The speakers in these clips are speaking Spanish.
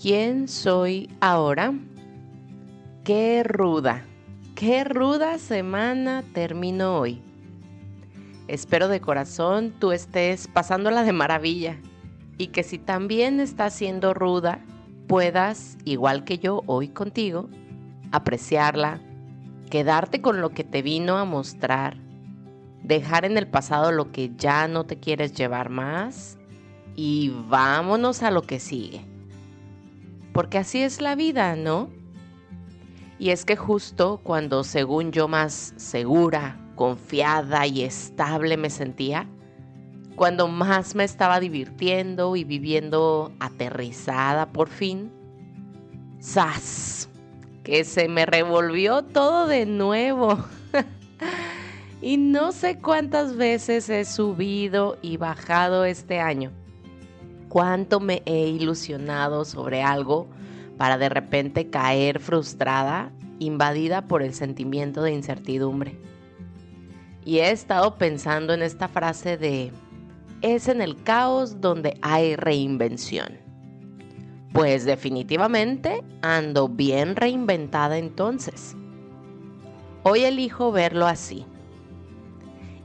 ¿Quién soy ahora? Qué ruda, qué ruda semana termino hoy. Espero de corazón tú estés pasándola de maravilla y que si también está siendo ruda, puedas, igual que yo hoy contigo, apreciarla, quedarte con lo que te vino a mostrar, dejar en el pasado lo que ya no te quieres llevar más y vámonos a lo que sigue. Porque así es la vida, ¿no? Y es que justo cuando según yo más segura, confiada y estable me sentía, cuando más me estaba divirtiendo y viviendo aterrizada por fin, ¡zas! Que se me revolvió todo de nuevo. y no sé cuántas veces he subido y bajado este año. Cuánto me he ilusionado sobre algo para de repente caer frustrada, invadida por el sentimiento de incertidumbre. Y he estado pensando en esta frase de es en el caos donde hay reinvención. Pues definitivamente ando bien reinventada entonces. Hoy elijo verlo así.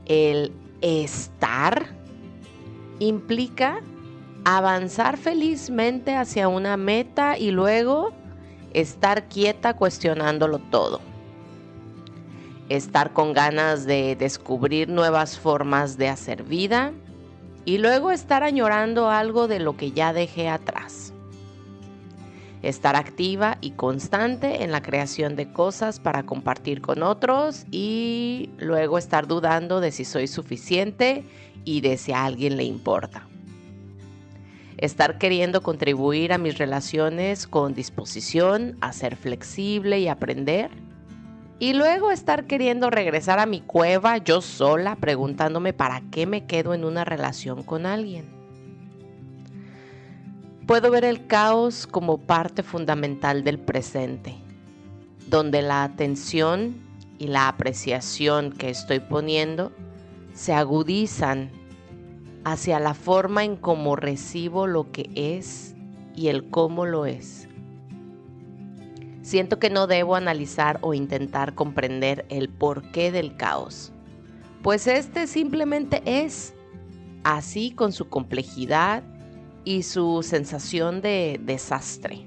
El estar implica avanzar felizmente hacia una meta y luego estar quieta cuestionándolo todo. Estar con ganas de descubrir nuevas formas de hacer vida y luego estar añorando algo de lo que ya dejé atrás. Estar activa y constante en la creación de cosas para compartir con otros y luego estar dudando de si soy suficiente y de si a alguien le importa. Estar queriendo contribuir a mis relaciones con disposición, a ser flexible y aprender y luego estar queriendo regresar a mi cueva yo sola preguntándome para qué me quedo en una relación con alguien. Puedo ver el caos como parte fundamental del presente, donde la atención y la apreciación que estoy poniendo se agudizan hacia la forma en cómo recibo lo que es y el cómo lo es. Siento que no debo analizar o intentar comprender el porqué del caos, pues este simplemente es, así con su complejidad y su sensación de desastre.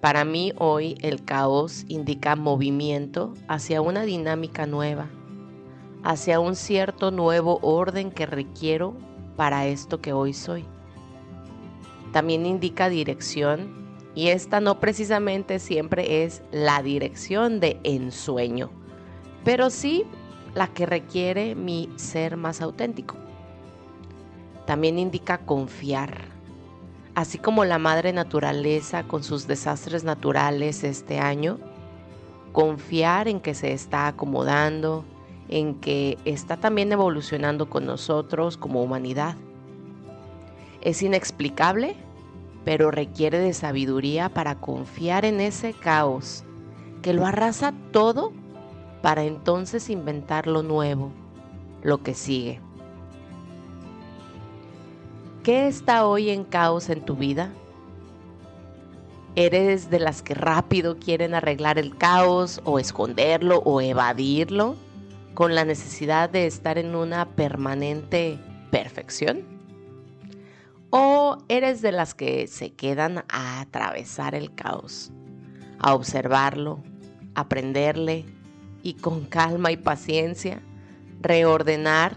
Para mí hoy el caos indica movimiento hacia una dinámica nueva, hacia un cierto nuevo orden que requiero para esto que hoy soy. También indica dirección y esta no precisamente siempre es la dirección de ensueño, pero sí la que requiere mi ser más auténtico. También indica confiar, así como la madre naturaleza con sus desastres naturales este año, confiar en que se está acomodando, en que está también evolucionando con nosotros como humanidad. Es inexplicable, pero requiere de sabiduría para confiar en ese caos que lo arrasa todo para entonces inventar lo nuevo, lo que sigue. ¿Qué está hoy en caos en tu vida? ¿Eres de las que rápido quieren arreglar el caos o esconderlo o evadirlo con la necesidad de estar en una permanente perfección? ¿O eres de las que se quedan a atravesar el caos, a observarlo, aprenderle y con calma y paciencia reordenar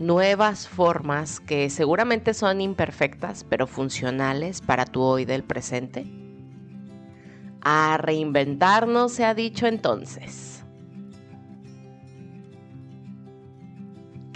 nuevas formas que seguramente son imperfectas pero funcionales para tu hoy del presente? A reinventarnos se ha dicho entonces.